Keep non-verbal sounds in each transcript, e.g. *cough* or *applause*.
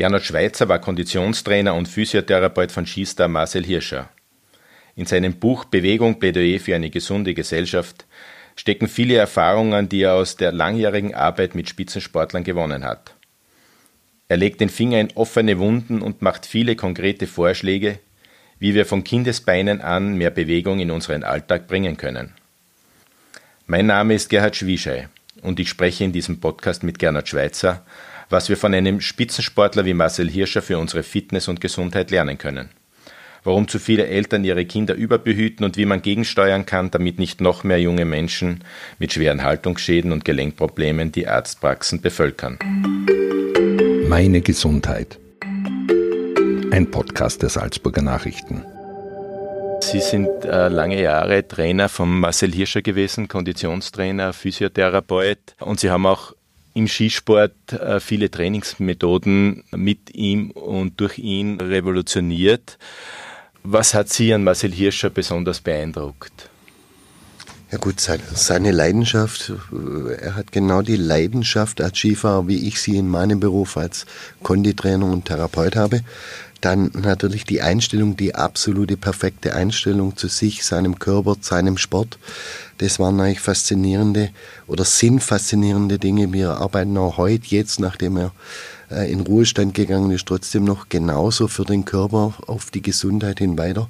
Gernot Schweizer war Konditionstrainer und Physiotherapeut von Skistar Marcel Hirscher. In seinem Buch Bewegung Plädoyer für eine gesunde Gesellschaft stecken viele Erfahrungen, die er aus der langjährigen Arbeit mit Spitzensportlern gewonnen hat. Er legt den Finger in offene Wunden und macht viele konkrete Vorschläge, wie wir von Kindesbeinen an mehr Bewegung in unseren Alltag bringen können. Mein Name ist Gerhard Schwieschei und ich spreche in diesem Podcast mit Gernot Schweizer, was wir von einem Spitzensportler wie Marcel Hirscher für unsere Fitness und Gesundheit lernen können. Warum zu viele Eltern ihre Kinder überbehüten und wie man gegensteuern kann, damit nicht noch mehr junge Menschen mit schweren Haltungsschäden und Gelenkproblemen die Arztpraxen bevölkern. Meine Gesundheit. Ein Podcast der Salzburger Nachrichten. Sie sind äh, lange Jahre Trainer von Marcel Hirscher gewesen, Konditionstrainer, Physiotherapeut und Sie haben auch im Skisport äh, viele Trainingsmethoden mit ihm und durch ihn revolutioniert. Was hat Sie an Marcel Hirscher besonders beeindruckt? Ja gut, seine Leidenschaft, äh, er hat genau die Leidenschaft als Skifahrer, wie ich sie in meinem Beruf als Konditrainer und Therapeut habe. Dann natürlich die Einstellung, die absolute perfekte Einstellung zu sich, seinem Körper, seinem Sport. Das waren eigentlich faszinierende oder sind faszinierende Dinge. Wir arbeiten auch heute, jetzt, nachdem er äh, in Ruhestand gegangen ist, trotzdem noch genauso für den Körper auf die Gesundheit hin weiter.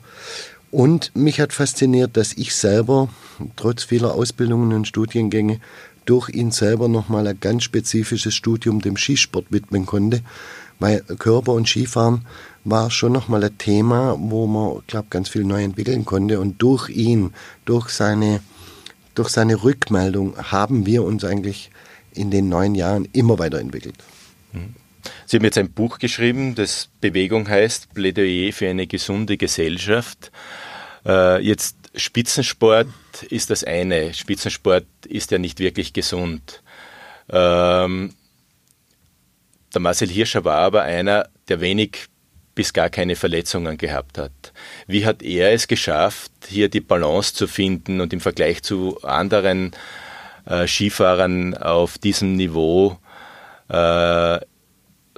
Und mich hat fasziniert, dass ich selber, trotz vieler Ausbildungen und Studiengänge, durch ihn selber nochmal ein ganz spezifisches Studium dem Skisport widmen konnte, weil Körper und Skifahren war schon nochmal ein Thema, wo man, glaube ganz viel neu entwickeln konnte. Und durch ihn, durch seine, durch seine Rückmeldung haben wir uns eigentlich in den neun Jahren immer weiterentwickelt. Mhm. Sie haben jetzt ein Buch geschrieben, das Bewegung heißt, Plädoyer für eine gesunde Gesellschaft. Äh, jetzt Spitzensport ist das eine. Spitzensport ist ja nicht wirklich gesund. Ähm, der Marcel Hirscher war aber einer, der wenig bis gar keine Verletzungen gehabt hat. Wie hat er es geschafft, hier die Balance zu finden und im Vergleich zu anderen äh, Skifahrern auf diesem Niveau äh,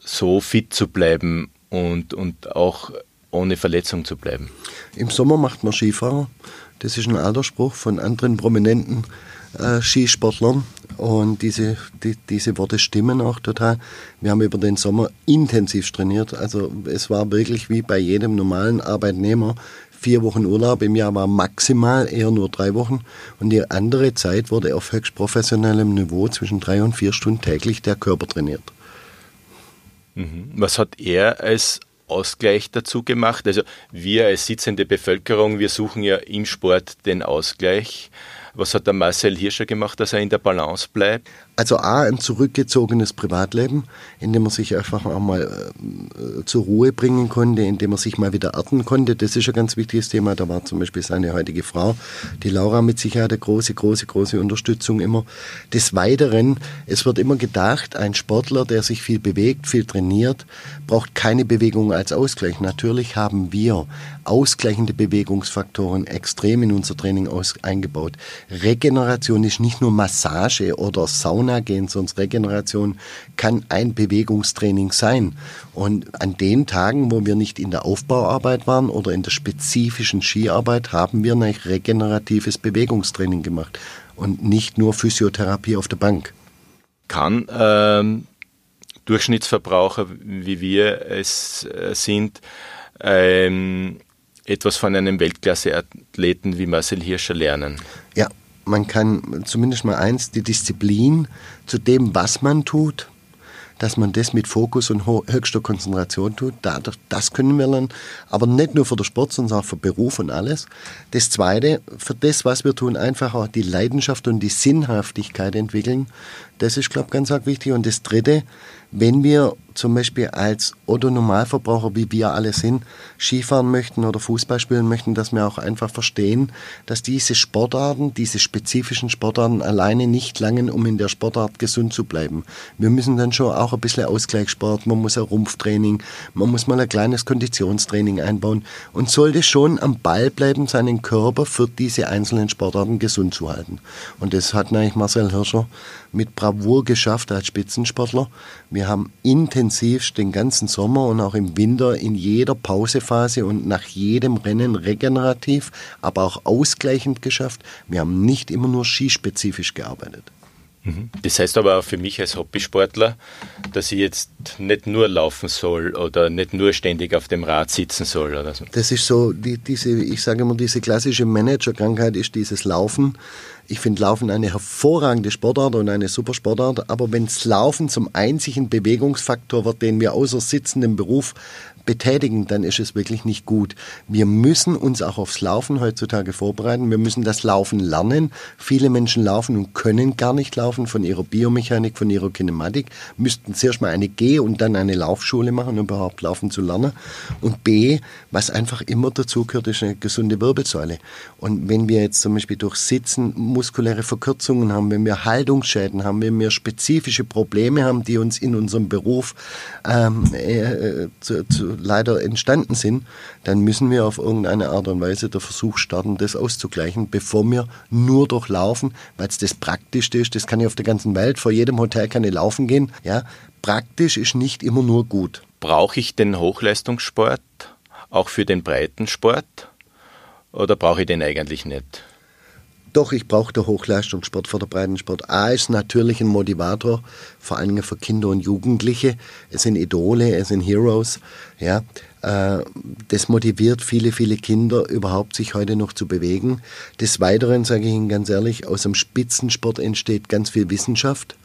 so fit zu bleiben und, und auch ohne Verletzung zu bleiben? Im Sommer macht man Skifahrer. Das ist ein alter Spruch von anderen prominenten äh, Skisportlern. Und diese, die, diese Worte stimmen auch total. Wir haben über den Sommer intensiv trainiert. Also es war wirklich wie bei jedem normalen Arbeitnehmer. Vier Wochen Urlaub im Jahr war maximal, eher nur drei Wochen. Und die andere Zeit wurde auf höchst professionellem Niveau zwischen drei und vier Stunden täglich der Körper trainiert. Mhm. Was hat er als Ausgleich dazu gemacht? Also wir als sitzende Bevölkerung, wir suchen ja im Sport den Ausgleich. Was hat der Marcel Hirscher gemacht, dass er in der Balance bleibt? Also A, ein zurückgezogenes Privatleben, in dem man sich einfach auch mal äh, zur Ruhe bringen konnte, in dem man sich mal wieder erden konnte. Das ist ein ganz wichtiges Thema. Da war zum Beispiel seine heutige Frau, die Laura, mit Sicherheit eine große, große, große Unterstützung immer. Des Weiteren, es wird immer gedacht, ein Sportler, der sich viel bewegt, viel trainiert, braucht keine Bewegung als Ausgleich. Natürlich haben wir ausgleichende Bewegungsfaktoren extrem in unser Training eingebaut. Regeneration ist nicht nur Massage oder Sauna gehen, sondern Regeneration kann ein Bewegungstraining sein. Und an den Tagen, wo wir nicht in der Aufbauarbeit waren oder in der spezifischen Skiarbeit, haben wir ein regeneratives Bewegungstraining gemacht und nicht nur Physiotherapie auf der Bank. Kann ähm, Durchschnittsverbraucher, wie wir es äh, sind, ähm, etwas von einem Weltklasse-Athleten wie Marcel Hirscher lernen? Ja, man kann zumindest mal eins, die Disziplin zu dem, was man tut, dass man das mit Fokus und höchster Konzentration tut. Dadurch, das können wir lernen. Aber nicht nur für den Sport, sondern auch für Beruf und alles. Das Zweite, für das, was wir tun, einfach auch die Leidenschaft und die Sinnhaftigkeit entwickeln. Das ist, glaube ich, ganz wichtig. Und das Dritte, wenn wir zum Beispiel als Otto-Normalverbraucher, wie wir alle sind, Skifahren möchten oder Fußball spielen möchten, dass wir auch einfach verstehen, dass diese Sportarten, diese spezifischen Sportarten alleine nicht langen, um in der Sportart gesund zu bleiben. Wir müssen dann schon auch ein bisschen Ausgleichssport, man muss ein Rumpftraining, man muss mal ein kleines Konditionstraining einbauen und sollte schon am Ball bleiben, seinen Körper für diese einzelnen Sportarten gesund zu halten. Und das hat eigentlich Marcel Hirscher mit Bravour geschafft als Spitzensportler. Wir haben intensiv den ganzen Sommer und auch im Winter in jeder Pausephase und nach jedem Rennen regenerativ, aber auch ausgleichend geschafft. Wir haben nicht immer nur skispezifisch gearbeitet. Mhm. Das heißt aber auch für mich als Hobbysportler, dass ich jetzt nicht nur laufen soll oder nicht nur ständig auf dem Rad sitzen soll oder so. Das ist so, die, diese, ich sage immer, diese klassische Managerkrankheit ist dieses Laufen. Ich finde Laufen eine hervorragende Sportart und eine super Sportart, aber wenn das Laufen zum einzigen Bewegungsfaktor wird, den wir außer sitzendem Beruf betätigen, dann ist es wirklich nicht gut. Wir müssen uns auch aufs Laufen heutzutage vorbereiten. Wir müssen das Laufen lernen. Viele Menschen laufen und können gar nicht laufen von ihrer Biomechanik, von ihrer Kinematik, müssten zuerst mal eine Geh- und dann eine Laufschule machen, um überhaupt laufen zu lernen. Und B, was einfach immer dazu gehört, ist eine gesunde Wirbelsäule. Und wenn wir jetzt zum Beispiel durch Sitzen muskuläre Verkürzungen haben, wenn wir Haltungsschäden haben, wenn wir spezifische Probleme haben, die uns in unserem Beruf ähm, äh, zu, zu leider entstanden sind, dann müssen wir auf irgendeine Art und Weise der Versuch starten, das auszugleichen, bevor wir nur durchlaufen, weil es das Praktischste ist. Das kann ich auf der ganzen Welt, vor jedem Hotel kann ich laufen gehen. Ja, praktisch ist nicht immer nur gut. Brauche ich den Hochleistungssport auch für den Breitensport oder brauche ich den eigentlich nicht? Doch, ich brauche den Hochleistungssport für den Breitensport. A ist natürlich ein Motivator, vor allem für Kinder und Jugendliche. Es sind Idole, es sind Heroes. Ja, äh, das motiviert viele, viele Kinder überhaupt, sich heute noch zu bewegen. Des Weiteren sage ich Ihnen ganz ehrlich, aus dem Spitzensport entsteht ganz viel Wissenschaft.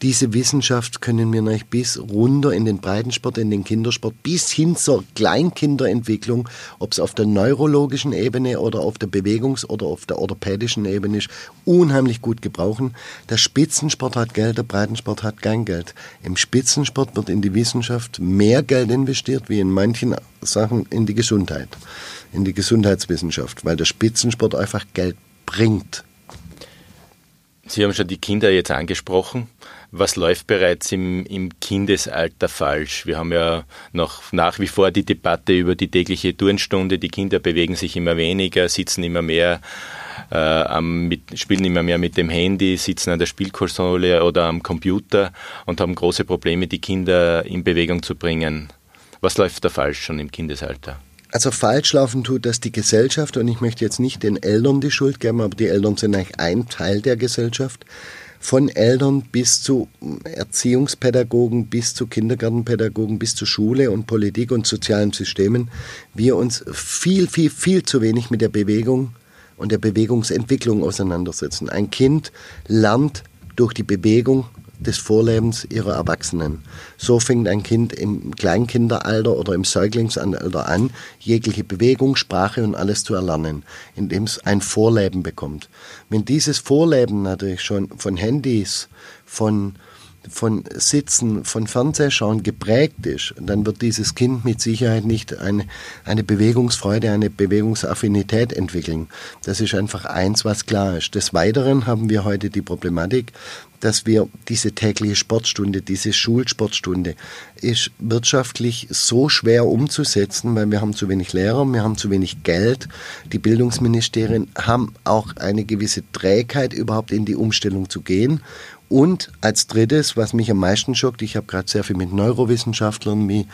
Diese Wissenschaft können wir nicht bis runter in den Breitensport, in den Kindersport, bis hin zur Kleinkinderentwicklung, ob es auf der neurologischen Ebene oder auf der Bewegungs- oder auf der orthopädischen Ebene ist, unheimlich gut gebrauchen. Der Spitzensport hat Geld, der Breitensport hat kein Geld. Im Spitzensport wird in die Wissenschaft mehr Geld investiert, wie in manchen Sachen in die Gesundheit, in die Gesundheitswissenschaft, weil der Spitzensport einfach Geld bringt. Sie haben schon die Kinder jetzt angesprochen was läuft bereits im, im Kindesalter falsch? Wir haben ja noch nach wie vor die Debatte über die tägliche Turnstunde. Die Kinder bewegen sich immer weniger, sitzen immer mehr äh, am, mit, spielen immer mehr mit dem Handy, sitzen an der Spielkonsole oder am Computer und haben große Probleme, die Kinder in Bewegung zu bringen. Was läuft da falsch schon im Kindesalter? Also falsch laufen tut das die Gesellschaft und ich möchte jetzt nicht den Eltern die Schuld geben, aber die Eltern sind eigentlich ein Teil der Gesellschaft von Eltern bis zu Erziehungspädagogen, bis zu Kindergartenpädagogen, bis zu Schule und Politik und sozialen Systemen, wir uns viel, viel, viel zu wenig mit der Bewegung und der Bewegungsentwicklung auseinandersetzen. Ein Kind lernt durch die Bewegung des Vorlebens ihrer Erwachsenen. So fängt ein Kind im Kleinkinderalter oder im Säuglingsalter an, jegliche Bewegung, Sprache und alles zu erlernen, indem es ein Vorleben bekommt. Wenn dieses Vorleben natürlich schon von Handys, von von Sitzen, von Fernsehschauen geprägt ist, dann wird dieses Kind mit Sicherheit nicht eine, eine Bewegungsfreude, eine Bewegungsaffinität entwickeln. Das ist einfach eins, was klar ist. Des Weiteren haben wir heute die Problematik, dass wir diese tägliche Sportstunde, diese Schulsportstunde, ist wirtschaftlich so schwer umzusetzen, weil wir haben zu wenig Lehrer, wir haben zu wenig Geld. Die Bildungsministerien haben auch eine gewisse Trägheit, überhaupt in die Umstellung zu gehen. Und als drittes, was mich am meisten schockt, ich habe gerade sehr viel mit Neurowissenschaftlern wie,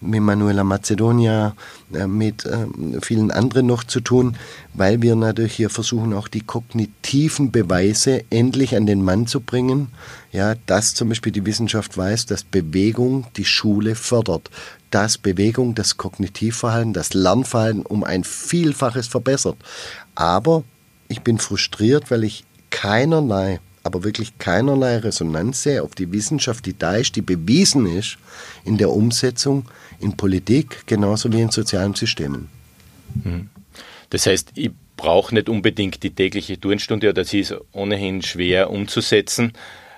mit Manuela Macedonia, äh, mit äh, vielen anderen noch zu tun, weil wir natürlich hier versuchen, auch die kognitiven Beweise endlich an den Mann zu bringen. Ja, dass zum Beispiel die Wissenschaft weiß, dass Bewegung die Schule fördert, dass Bewegung das Kognitivverhalten, das Lernverhalten um ein Vielfaches verbessert. Aber ich bin frustriert, weil ich keinerlei aber wirklich keinerlei Resonanz sehe auf die Wissenschaft, die da ist, die bewiesen ist in der Umsetzung in Politik genauso wie in sozialen Systemen. Mhm. Das heißt, ich brauche nicht unbedingt die tägliche Turnstunde oder sie ist ohnehin schwer umzusetzen.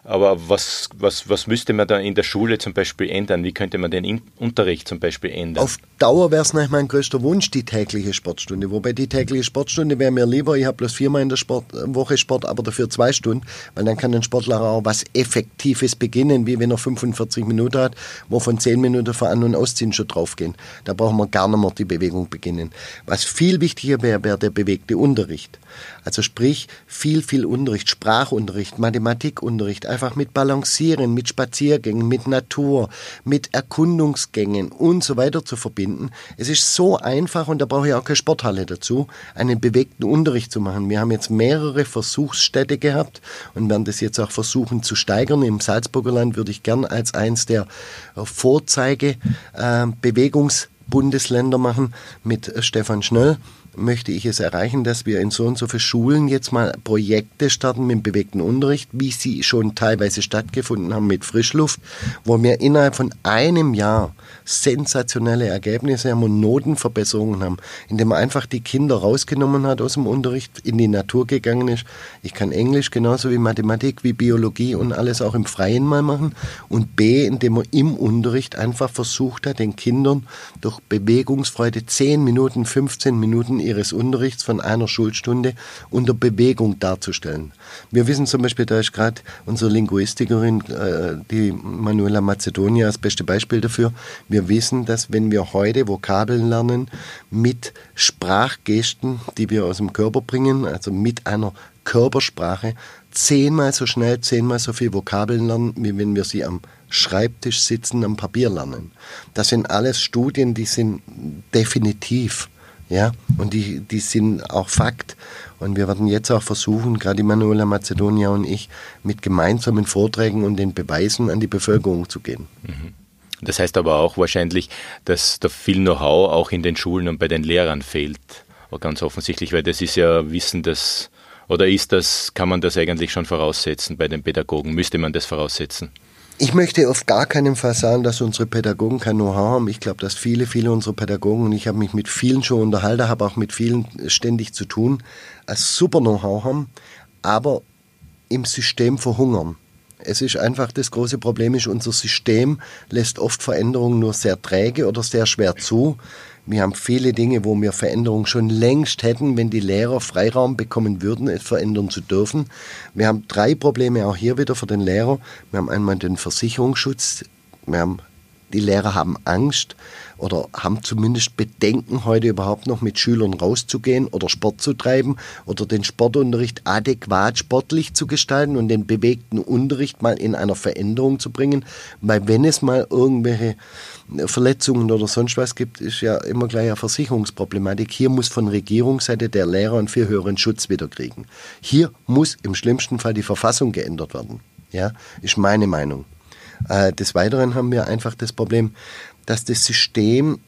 Aber was, was, was müsste man da in der Schule zum Beispiel ändern? Wie könnte man den Unterricht zum Beispiel ändern? Auf Dauer wäre es nach mein größter Wunsch, die tägliche Sportstunde. Wobei die tägliche Sportstunde wäre mir lieber, ich habe bloß viermal in der Sport, äh, Woche Sport, aber dafür zwei Stunden, weil dann kann ein Sportler auch was Effektives beginnen, wie wenn er 45 Minuten hat, wo von 10 Minuten vor An- und Ausziehen schon draufgehen. Da brauchen wir gar nicht mehr die Bewegung beginnen. Was viel wichtiger wäre, wäre der bewegte Unterricht. Also sprich, viel, viel Unterricht, Sprachunterricht, Mathematikunterricht, einfach mit Balancieren, mit Spaziergängen, mit Natur, mit Erkundungsgängen und so weiter zu verbinden. Es ist so einfach und da brauche ich auch keine Sporthalle dazu, einen bewegten Unterricht zu machen. Wir haben jetzt mehrere Versuchsstätte gehabt und werden das jetzt auch versuchen zu steigern. Im Salzburger Land würde ich gern als eins der Vorzeige äh, Bewegungsbundesländer machen mit Stefan Schnöll möchte ich es erreichen, dass wir in so und so vielen Schulen jetzt mal Projekte starten mit bewegten Unterricht, wie sie schon teilweise stattgefunden haben mit Frischluft, wo wir innerhalb von einem Jahr sensationelle Ergebnisse haben und Notenverbesserungen haben, indem man einfach die Kinder rausgenommen hat aus dem Unterricht, in die Natur gegangen ist. Ich kann Englisch genauso wie Mathematik, wie Biologie und alles auch im Freien mal machen. Und B, indem man im Unterricht einfach versucht hat, den Kindern durch Bewegungsfreude 10 Minuten, 15 Minuten ihres Unterrichts von einer Schulstunde unter Bewegung darzustellen. Wir wissen zum Beispiel, da ist gerade unsere Linguistikerin, äh, die Manuela Macedonia, das beste Beispiel dafür. Wir wissen, dass wenn wir heute Vokabeln lernen mit Sprachgesten, die wir aus dem Körper bringen, also mit einer Körpersprache, zehnmal so schnell, zehnmal so viel Vokabeln lernen, wie wenn wir sie am Schreibtisch sitzen, am Papier lernen. Das sind alles Studien, die sind definitiv. Ja, und die, die sind auch Fakt. Und wir werden jetzt auch versuchen, gerade Manuela Macedonia und ich, mit gemeinsamen Vorträgen und den Beweisen an die Bevölkerung zu gehen. Mhm. Das heißt aber auch wahrscheinlich, dass da viel Know-how auch in den Schulen und bei den Lehrern fehlt. Ganz offensichtlich, weil das ist ja Wissen, das oder ist das, kann man das eigentlich schon voraussetzen bei den Pädagogen? Müsste man das voraussetzen? Ich möchte auf gar keinen Fall sagen, dass unsere Pädagogen kein Know-how haben. Ich glaube, dass viele, viele unserer Pädagogen, und ich habe mich mit vielen schon unterhalten, habe auch mit vielen ständig zu tun, ein super Know-how haben, aber im System verhungern. Es ist einfach das große Problem ist, unser System lässt oft Veränderungen nur sehr träge oder sehr schwer zu. Wir haben viele Dinge, wo wir Veränderungen schon längst hätten, wenn die Lehrer Freiraum bekommen würden, es verändern zu dürfen. Wir haben drei Probleme auch hier wieder für den Lehrer. Wir haben einmal den Versicherungsschutz. Wir haben, die Lehrer haben Angst oder haben zumindest Bedenken, heute überhaupt noch mit Schülern rauszugehen oder Sport zu treiben oder den Sportunterricht adäquat sportlich zu gestalten und den bewegten Unterricht mal in einer Veränderung zu bringen. Weil wenn es mal irgendwelche Verletzungen oder sonst was gibt, ist ja immer gleich eine Versicherungsproblematik. Hier muss von Regierungsseite der Lehrer einen viel höheren Schutz wieder kriegen. Hier muss im schlimmsten Fall die Verfassung geändert werden. Ja, ist meine Meinung. Äh, des Weiteren haben wir einfach das Problem, dass das System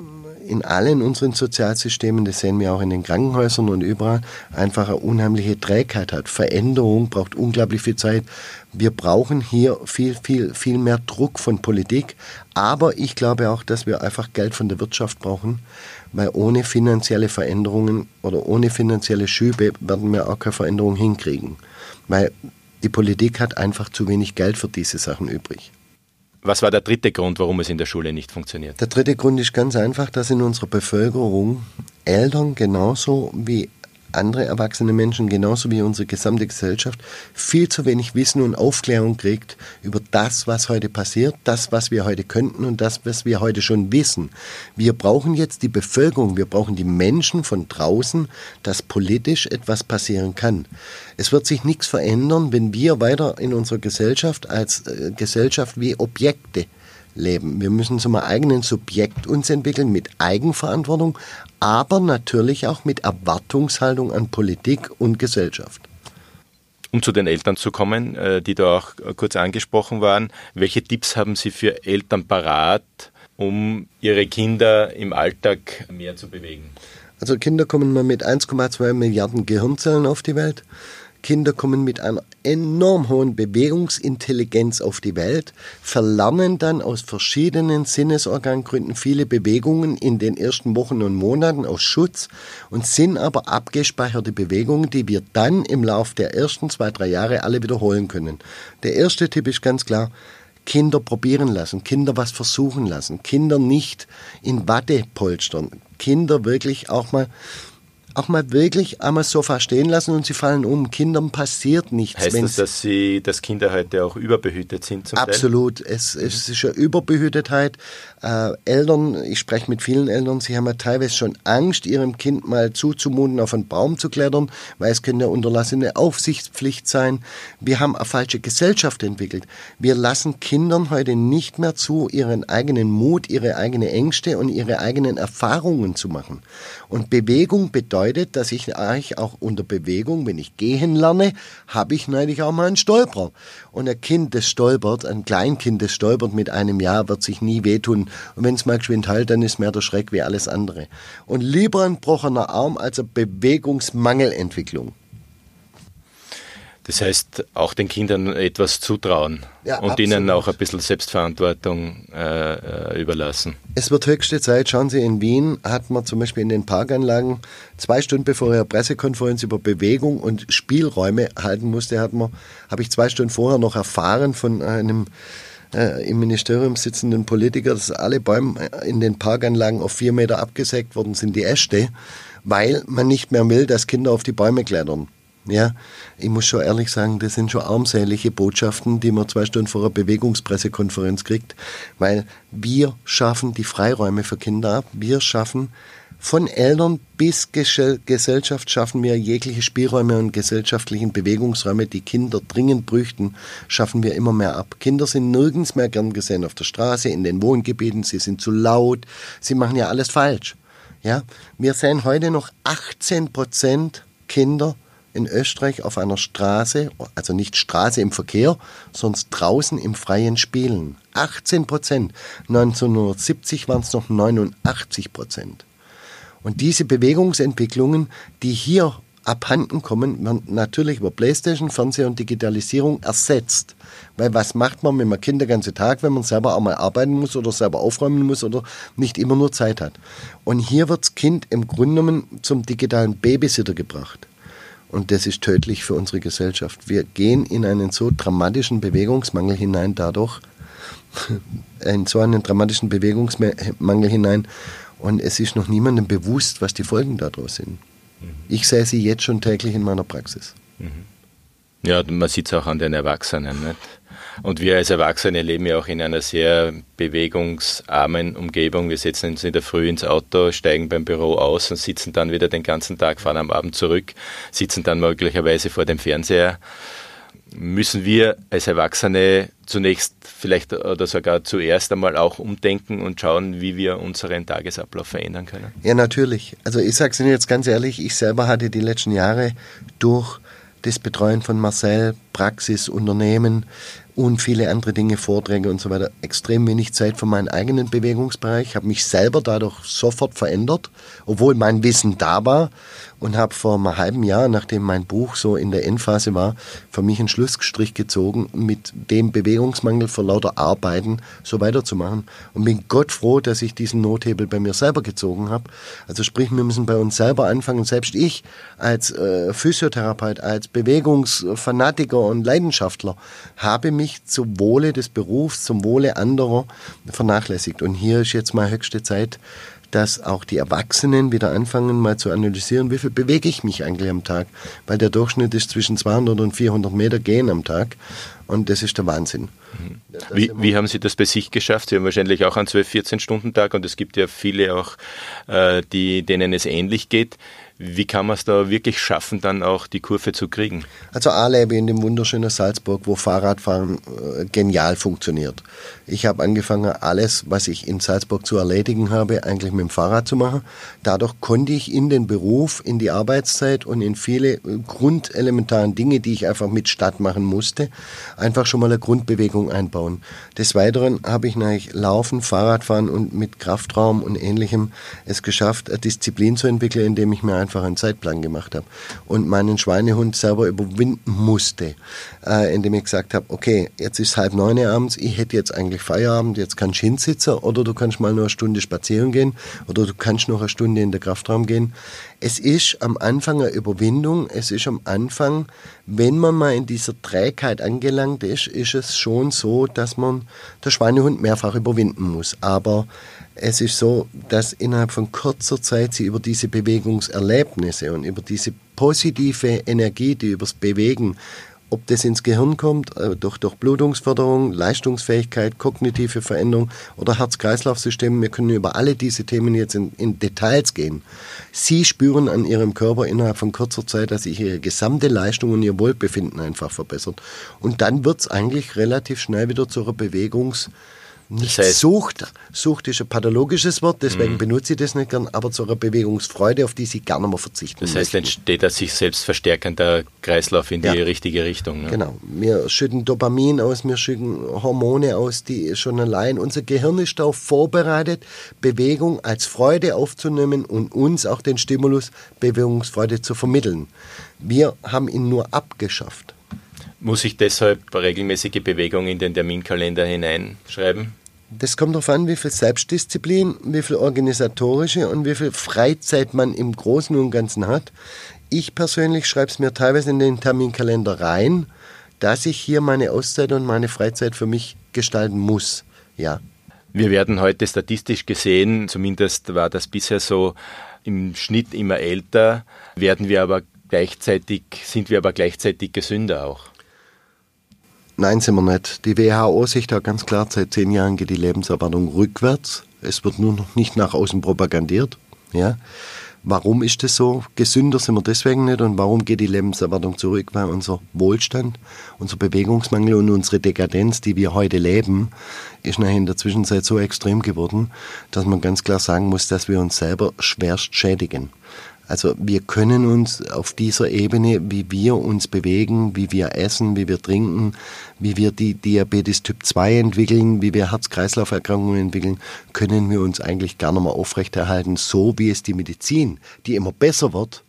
in allen unseren Sozialsystemen, das sehen wir auch in den Krankenhäusern und überall, einfach eine unheimliche Trägheit hat. Veränderung braucht unglaublich viel Zeit. Wir brauchen hier viel, viel, viel mehr Druck von Politik. Aber ich glaube auch, dass wir einfach Geld von der Wirtschaft brauchen, weil ohne finanzielle Veränderungen oder ohne finanzielle Schübe werden wir auch keine Veränderung hinkriegen. Weil die Politik hat einfach zu wenig Geld für diese Sachen übrig. Was war der dritte Grund, warum es in der Schule nicht funktioniert? Der dritte Grund ist ganz einfach, dass in unserer Bevölkerung Eltern genauso wie andere erwachsene Menschen, genauso wie unsere gesamte Gesellschaft, viel zu wenig Wissen und Aufklärung kriegt über das, was heute passiert, das, was wir heute könnten und das, was wir heute schon wissen. Wir brauchen jetzt die Bevölkerung, wir brauchen die Menschen von draußen, dass politisch etwas passieren kann. Es wird sich nichts verändern, wenn wir weiter in unserer Gesellschaft als äh, Gesellschaft wie Objekte leben. Wir müssen zum eigenen Subjekt uns entwickeln mit Eigenverantwortung, aber natürlich auch mit Erwartungshaltung an Politik und Gesellschaft. Um zu den Eltern zu kommen, äh, die da auch kurz angesprochen waren, welche Tipps haben Sie für Eltern parat, um ihre Kinder im Alltag mehr zu bewegen? Also Kinder kommen mal mit 1,2 Milliarden Gehirnzellen auf die Welt. Kinder kommen mit einer enorm hohen Bewegungsintelligenz auf die Welt, verlernen dann aus verschiedenen Sinnesorgangründen viele Bewegungen in den ersten Wochen und Monaten aus Schutz und sind aber abgespeicherte Bewegungen, die wir dann im Lauf der ersten zwei, drei Jahre alle wiederholen können. Der erste Tipp ist ganz klar, Kinder probieren lassen, Kinder was versuchen lassen, Kinder nicht in Watte polstern, Kinder wirklich auch mal auch mal wirklich einmal Sofa stehen lassen und sie fallen um. Kindern passiert nichts. Heißt das, dass, sie, dass Kinder heute auch überbehütet sind zum Absolut. Teil? Es, es ist eine Überbehütetheit. Äh, Eltern, ich spreche mit vielen Eltern, sie haben ja teilweise schon Angst, ihrem Kind mal zuzumuten, auf einen Baum zu klettern, weil es könnte eine unterlassene Aufsichtspflicht sein. Wir haben eine falsche Gesellschaft entwickelt. Wir lassen Kindern heute nicht mehr zu, ihren eigenen Mut, ihre eigenen Ängste und ihre eigenen Erfahrungen zu machen. Und Bewegung bedeutet, dass ich eigentlich auch unter Bewegung, wenn ich gehen lerne, habe ich natürlich auch mal einen Stolperer. Und ein Kind, das stolpert, ein Kleinkind, das stolpert mit einem Jahr, wird sich nie wehtun. Und wenn es mal geschwind halt, dann ist mehr der Schreck wie alles andere. Und lieber ein gebrochener Arm als eine Bewegungsmangelentwicklung. Das heißt, auch den Kindern etwas zutrauen ja, und absolut. ihnen auch ein bisschen Selbstverantwortung äh, äh, überlassen. Es wird höchste Zeit. Schauen Sie, in Wien hat man zum Beispiel in den Parkanlagen zwei Stunden bevor er Pressekonferenz über Bewegung und Spielräume halten musste, hat man, habe ich zwei Stunden vorher noch erfahren von einem äh, im Ministerium sitzenden Politiker, dass alle Bäume in den Parkanlagen auf vier Meter abgesägt worden sind, die Äste, weil man nicht mehr will, dass Kinder auf die Bäume klettern. Ja, ich muss schon ehrlich sagen, das sind schon armselige Botschaften, die man zwei Stunden vor einer Bewegungspressekonferenz kriegt, weil wir schaffen die Freiräume für Kinder ab. Wir schaffen von Eltern bis Gesellschaft schaffen wir jegliche Spielräume und gesellschaftlichen Bewegungsräume, die Kinder dringend brüchten, schaffen wir immer mehr ab. Kinder sind nirgends mehr gern gesehen auf der Straße, in den Wohngebieten, sie sind zu laut, sie machen ja alles falsch. Ja, wir sehen heute noch 18 Prozent Kinder in Österreich auf einer Straße, also nicht Straße im Verkehr, sondern draußen im freien Spielen. 18 Prozent. 1970 waren es noch 89 Prozent. Und diese Bewegungsentwicklungen, die hier abhanden kommen, werden natürlich über Playstation, Fernseher und Digitalisierung ersetzt. Weil was macht man mit einem Kind den ganzen Tag, wenn man selber auch mal arbeiten muss oder selber aufräumen muss oder nicht immer nur Zeit hat? Und hier wird das Kind im Grunde genommen zum digitalen Babysitter gebracht. Und das ist tödlich für unsere Gesellschaft. Wir gehen in einen so dramatischen Bewegungsmangel hinein dadurch, *laughs* in so einen dramatischen Bewegungsmangel hinein. Und es ist noch niemandem bewusst, was die Folgen daraus sind. Mhm. Ich sehe sie jetzt schon täglich in meiner Praxis. Mhm. Ja, man sieht es auch an den Erwachsenen. Nicht? Und wir als Erwachsene leben ja auch in einer sehr bewegungsarmen Umgebung. Wir setzen uns in der Früh ins Auto, steigen beim Büro aus und sitzen dann wieder den ganzen Tag, fahren am Abend zurück, sitzen dann möglicherweise vor dem Fernseher. Müssen wir als Erwachsene zunächst vielleicht oder sogar zuerst einmal auch umdenken und schauen, wie wir unseren Tagesablauf verändern können? Ja, natürlich. Also ich sage es Ihnen jetzt ganz ehrlich, ich selber hatte die letzten Jahre durch das Betreuen von Marcel, Praxis, Unternehmen, und viele andere Dinge, Vorträge und so weiter, extrem wenig Zeit für meinen eigenen Bewegungsbereich, habe mich selber dadurch sofort verändert, obwohl mein Wissen da war und habe vor einem halben Jahr, nachdem mein Buch so in der Endphase war, für mich einen Schlussstrich gezogen, mit dem Bewegungsmangel vor lauter Arbeiten so weiterzumachen. Und bin Gott froh, dass ich diesen Nothebel bei mir selber gezogen habe. Also sprich, wir müssen bei uns selber anfangen. Selbst ich als äh, Physiotherapeut, als Bewegungsfanatiker und Leidenschaftler habe mich zum Wohle des Berufs, zum Wohle anderer vernachlässigt. Und hier ist jetzt mal höchste Zeit, dass auch die Erwachsenen wieder anfangen, mal zu analysieren, wie viel bewege ich mich eigentlich am Tag. Weil der Durchschnitt ist zwischen 200 und 400 Meter gehen am Tag. Und das ist der Wahnsinn. Mhm. Wie, wie, haben Sie das bei sich geschafft? Sie haben wahrscheinlich auch einen 12-14-Stunden-Tag und es gibt ja viele auch, äh, die, denen es ähnlich geht. Wie kann man es da wirklich schaffen, dann auch die Kurve zu kriegen? Also A lebe in dem wunderschönen Salzburg, wo Fahrradfahren äh, genial funktioniert. Ich habe angefangen, alles, was ich in Salzburg zu erledigen habe, eigentlich mit dem Fahrrad zu machen. Dadurch konnte ich in den Beruf, in die Arbeitszeit und in viele äh, grundelementaren Dinge, die ich einfach mit Stadt machen musste, einfach schon mal eine Grundbewegung einbauen. Des Weiteren habe ich natürlich Laufen, Fahrradfahren und mit Kraftraum und ähnlichem es geschafft, eine Disziplin zu entwickeln, indem ich mir einfach einen Zeitplan gemacht habe und meinen Schweinehund selber überwinden musste, äh, indem ich gesagt habe, okay, jetzt ist halb neun abends, ich hätte jetzt eigentlich Feierabend, jetzt kannst du hinsitzen oder du kannst mal noch eine Stunde spazieren gehen oder du kannst noch eine Stunde in den Kraftraum gehen. Es ist am Anfang eine Überwindung, es ist am Anfang, wenn man mal in dieser Trägheit angelangt ist, ist es schon so, dass man der Schweinehund mehrfach überwinden muss. Aber es ist so, dass innerhalb von kurzer Zeit sie über diese Bewegungserlebnisse und über diese positive Energie, die übers Bewegen ob das ins Gehirn kommt, äh, durch, Blutungsförderung, Leistungsfähigkeit, kognitive Veränderung oder Herz-Kreislauf-System, wir können über alle diese Themen jetzt in, in, Details gehen. Sie spüren an Ihrem Körper innerhalb von kurzer Zeit, dass sich Ihre gesamte Leistung und Ihr Wohlbefinden einfach verbessert. Und dann wird es eigentlich relativ schnell wieder zu einer Bewegungs- nicht das heißt, Sucht. Sucht ist ein pathologisches Wort, deswegen mhm. benutze ich das nicht gern, aber zu einer Bewegungsfreude, auf die sie gerne mal verzichten Das heißt, möchten. entsteht ein sich selbst verstärkender Kreislauf in die ja. richtige Richtung. Ne? Genau. Wir schütten Dopamin aus, wir schütten Hormone aus, die schon allein, unser Gehirn ist darauf vorbereitet, Bewegung als Freude aufzunehmen und uns auch den Stimulus Bewegungsfreude zu vermitteln. Wir haben ihn nur abgeschafft. Muss ich deshalb regelmäßige Bewegung in den Terminkalender hineinschreiben? Das kommt darauf an, wie viel Selbstdisziplin, wie viel organisatorische und wie viel Freizeit man im Großen und Ganzen hat. Ich persönlich schreibe es mir teilweise in den Terminkalender rein, dass ich hier meine Auszeit und meine Freizeit für mich gestalten muss. Ja. Wir werden heute statistisch gesehen, zumindest war das bisher so, im Schnitt immer älter, werden wir aber gleichzeitig, sind wir aber gleichzeitig gesünder auch. Nein, sind wir nicht. Die WHO sieht da ganz klar, seit zehn Jahren geht die Lebenserwartung rückwärts. Es wird nur noch nicht nach außen propagandiert. Ja. Warum ist das so? Gesünder sind wir deswegen nicht und warum geht die Lebenserwartung zurück? Weil unser Wohlstand, unser Bewegungsmangel und unsere Dekadenz, die wir heute leben, ist nachher in der Zwischenzeit so extrem geworden, dass man ganz klar sagen muss, dass wir uns selber schwerst schädigen. Also wir können uns auf dieser Ebene, wie wir uns bewegen, wie wir essen, wie wir trinken, wie wir die Diabetes Typ 2 entwickeln, wie wir Herz-Kreislauf-Erkrankungen entwickeln, können wir uns eigentlich gerne mal aufrechterhalten, so wie es die Medizin, die immer besser wird,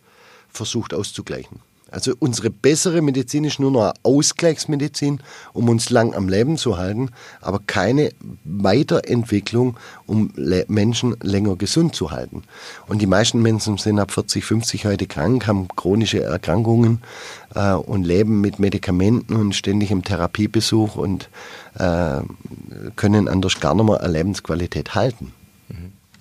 versucht auszugleichen. Also unsere bessere Medizin ist nur noch eine Ausgleichsmedizin, um uns lang am Leben zu halten, aber keine Weiterentwicklung, um Menschen länger gesund zu halten. Und die meisten Menschen sind ab 40, 50 heute krank, haben chronische Erkrankungen äh, und leben mit Medikamenten und ständig im Therapiebesuch und äh, können anders gar nicht mehr eine Lebensqualität halten.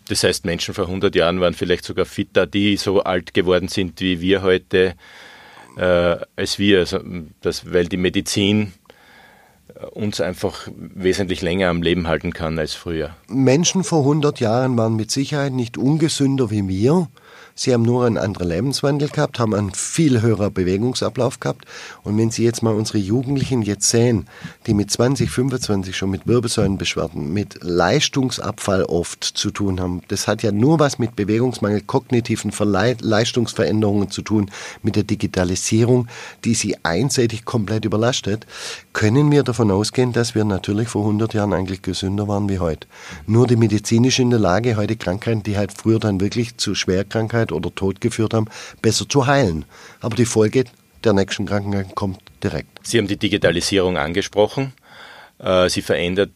Das heißt, Menschen vor 100 Jahren waren vielleicht sogar fitter, die so alt geworden sind wie wir heute äh, als wir, also das, weil die Medizin äh, uns einfach wesentlich länger am Leben halten kann als früher. Menschen vor 100 Jahren waren mit Sicherheit nicht ungesünder wie wir. Sie haben nur einen anderen Lebenswandel gehabt, haben einen viel höherer Bewegungsablauf gehabt. Und wenn Sie jetzt mal unsere Jugendlichen jetzt sehen, die mit 20, 25 schon mit Wirbelsäulenbeschwerden, mit Leistungsabfall oft zu tun haben, das hat ja nur was mit Bewegungsmangel, kognitiven Leistungsveränderungen zu tun, mit der Digitalisierung, die sie einseitig komplett überlastet, können wir davon ausgehen, dass wir natürlich vor 100 Jahren eigentlich gesünder waren wie heute. Nur die Medizin ist in der Lage, heute Krankheiten, die halt früher dann wirklich zu Schwerkrankheiten Krankheit oder Tod geführt haben, besser zu heilen. Aber die Folge der nächsten Krankheit kommt direkt. Sie haben die Digitalisierung angesprochen. Äh, sie verändert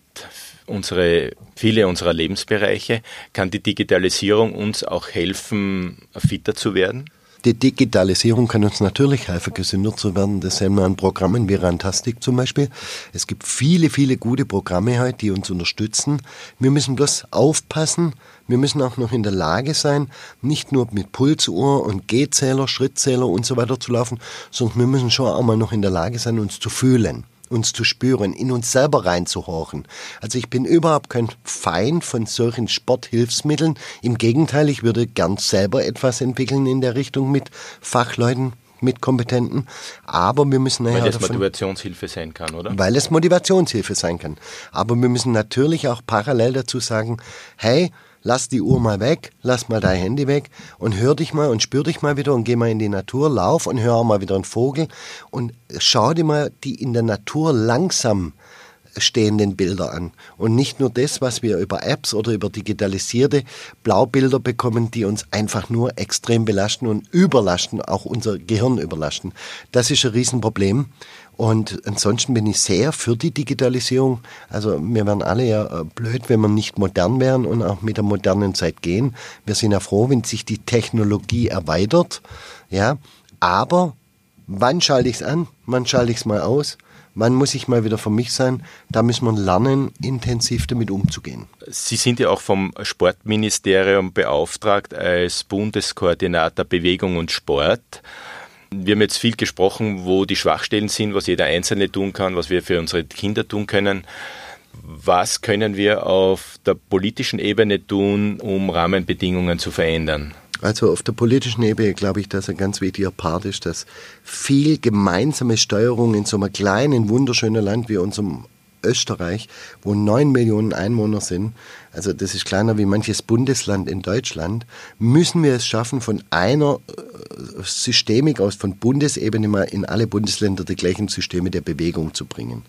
unsere, viele unserer Lebensbereiche. Kann die Digitalisierung uns auch helfen, fitter zu werden? Die Digitalisierung kann uns natürlich helfen, gesünder zu werden. Das sehen wir an Programmen wie Rantastic zum Beispiel. Es gibt viele, viele gute Programme heute, die uns unterstützen. Wir müssen bloß aufpassen. Wir müssen auch noch in der Lage sein, nicht nur mit Pulsuhr und Gehzähler, Schrittzähler und so weiter zu laufen, sondern wir müssen schon auch mal noch in der Lage sein, uns zu fühlen uns zu spüren, in uns selber reinzuhorchen. Also ich bin überhaupt kein Feind von solchen Sporthilfsmitteln. Im Gegenteil, ich würde gern selber etwas entwickeln in der Richtung mit Fachleuten, mit Kompetenten. Aber wir müssen Weil es Motivationshilfe sein kann, oder? Weil es Motivationshilfe sein kann. Aber wir müssen natürlich auch parallel dazu sagen, hey, lass die Uhr mal weg, lass mal dein Handy weg und hör dich mal und spür dich mal wieder und geh mal in die Natur, lauf und hör mal wieder einen Vogel und schau dir mal die in der Natur langsam stehenden Bilder an. Und nicht nur das, was wir über Apps oder über digitalisierte Blaubilder bekommen, die uns einfach nur extrem belasten und überlasten, auch unser Gehirn überlasten. Das ist ein Riesenproblem. Und ansonsten bin ich sehr für die Digitalisierung. Also wir wären alle ja äh, blöd, wenn wir nicht modern wären und auch mit der modernen Zeit gehen. Wir sind ja froh, wenn sich die Technologie erweitert. Ja, aber wann schalte ich es an? Wann schalte ich es mal aus? Wann muss ich mal wieder für mich sein? Da müssen wir lernen, intensiv damit umzugehen. Sie sind ja auch vom Sportministerium beauftragt als Bundeskoordinator Bewegung und Sport. Wir haben jetzt viel gesprochen, wo die Schwachstellen sind, was jeder Einzelne tun kann, was wir für unsere Kinder tun können. Was können wir auf der politischen Ebene tun, um Rahmenbedingungen zu verändern? Also auf der politischen Ebene glaube ich, dass ein ganz wichtiger Part ist, dass viel gemeinsame Steuerung in so einem kleinen, wunderschönen Land wie unserem Österreich, wo neun Millionen Einwohner sind, also das ist kleiner wie manches Bundesland in Deutschland, müssen wir es schaffen, von einer äh, Systemik aus, von Bundesebene mal in alle Bundesländer die gleichen Systeme der Bewegung zu bringen.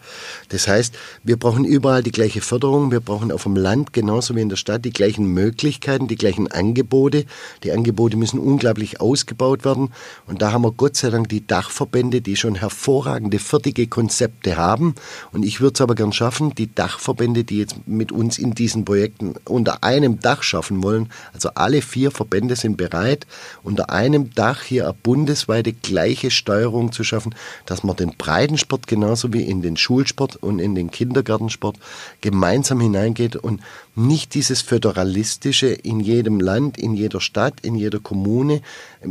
Das heißt, wir brauchen überall die gleiche Förderung, wir brauchen auf dem Land genauso wie in der Stadt die gleichen Möglichkeiten, die gleichen Angebote. Die Angebote müssen unglaublich ausgebaut werden und da haben wir Gott sei Dank die Dachverbände, die schon hervorragende, fertige Konzepte haben und ich würde es aber gern schaffen, die Dachverbände, die jetzt mit uns in diesen Projekten Projekten unter einem Dach schaffen wollen. Also alle vier Verbände sind bereit, unter einem Dach hier eine bundesweite gleiche Steuerung zu schaffen, dass man den Breitensport genauso wie in den Schulsport und in den Kindergartensport gemeinsam hineingeht und nicht dieses föderalistische in jedem Land, in jeder Stadt, in jeder Kommune,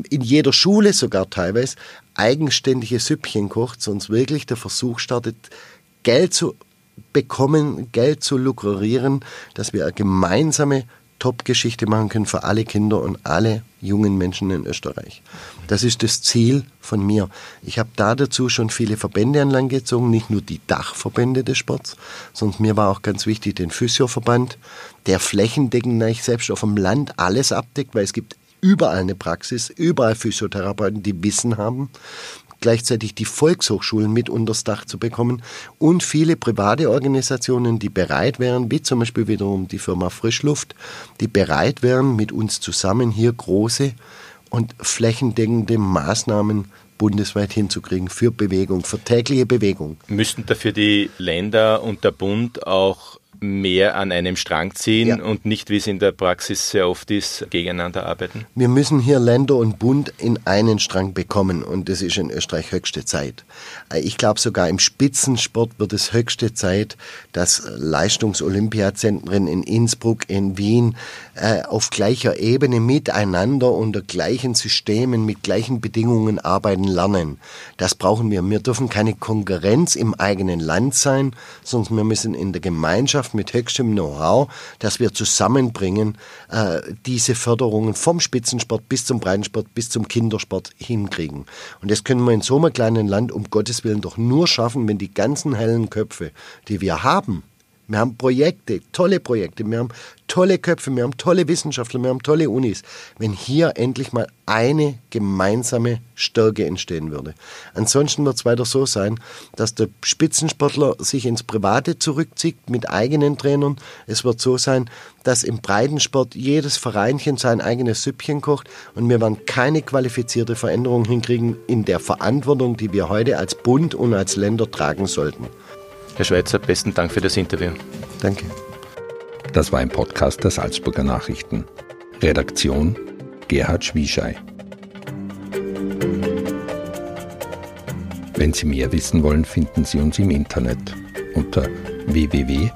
in jeder Schule sogar teilweise eigenständige Süppchen kocht, sonst wirklich der Versuch startet, Geld zu bekommen, Geld zu lukrieren, dass wir eine gemeinsame Top-Geschichte machen können für alle Kinder und alle jungen Menschen in Österreich. Das ist das Ziel von mir. Ich habe da dazu schon viele Verbände an Land gezogen, nicht nur die Dachverbände des Sports, sondern mir war auch ganz wichtig den Physioverband, der flächendeckend selbst auf dem Land alles abdeckt, weil es gibt überall eine Praxis, überall Physiotherapeuten, die Wissen haben gleichzeitig die Volkshochschulen mit unters Dach zu bekommen und viele private Organisationen, die bereit wären, wie zum Beispiel wiederum die Firma Frischluft, die bereit wären, mit uns zusammen hier große und flächendeckende Maßnahmen bundesweit hinzukriegen für Bewegung, für tägliche Bewegung. Müssten dafür die Länder und der Bund auch mehr an einem Strang ziehen ja. und nicht, wie es in der Praxis sehr oft ist, gegeneinander arbeiten? Wir müssen hier Länder und Bund in einen Strang bekommen und das ist in Österreich höchste Zeit. Äh, ich glaube sogar im Spitzensport wird es höchste Zeit, dass Leistungsolympiazentren in Innsbruck, in Wien äh, auf gleicher Ebene miteinander unter gleichen Systemen, mit gleichen Bedingungen arbeiten lernen. Das brauchen wir. Wir dürfen keine Konkurrenz im eigenen Land sein, sondern wir müssen in der Gemeinschaft mit höchstem Know-how, dass wir zusammenbringen, äh, diese Förderungen vom Spitzensport bis zum Breitensport bis zum Kindersport hinkriegen. Und das können wir in so einem kleinen Land um Gottes Willen doch nur schaffen, wenn die ganzen hellen Köpfe, die wir haben, wir haben Projekte, tolle Projekte, wir haben tolle Köpfe, wir haben tolle Wissenschaftler, wir haben tolle Unis. Wenn hier endlich mal eine gemeinsame Stärke entstehen würde. Ansonsten wird es weiter so sein, dass der Spitzensportler sich ins Private zurückzieht mit eigenen Trainern. Es wird so sein, dass im Breitensport jedes Vereinchen sein eigenes Süppchen kocht und wir werden keine qualifizierte Veränderung hinkriegen in der Verantwortung, die wir heute als Bund und als Länder tragen sollten. Herr Schweizer, besten Dank für das Interview. Danke. Das war ein Podcast der Salzburger Nachrichten. Redaktion Gerhard Schwieschei. Wenn Sie mehr wissen wollen, finden Sie uns im Internet unter www.sn.at.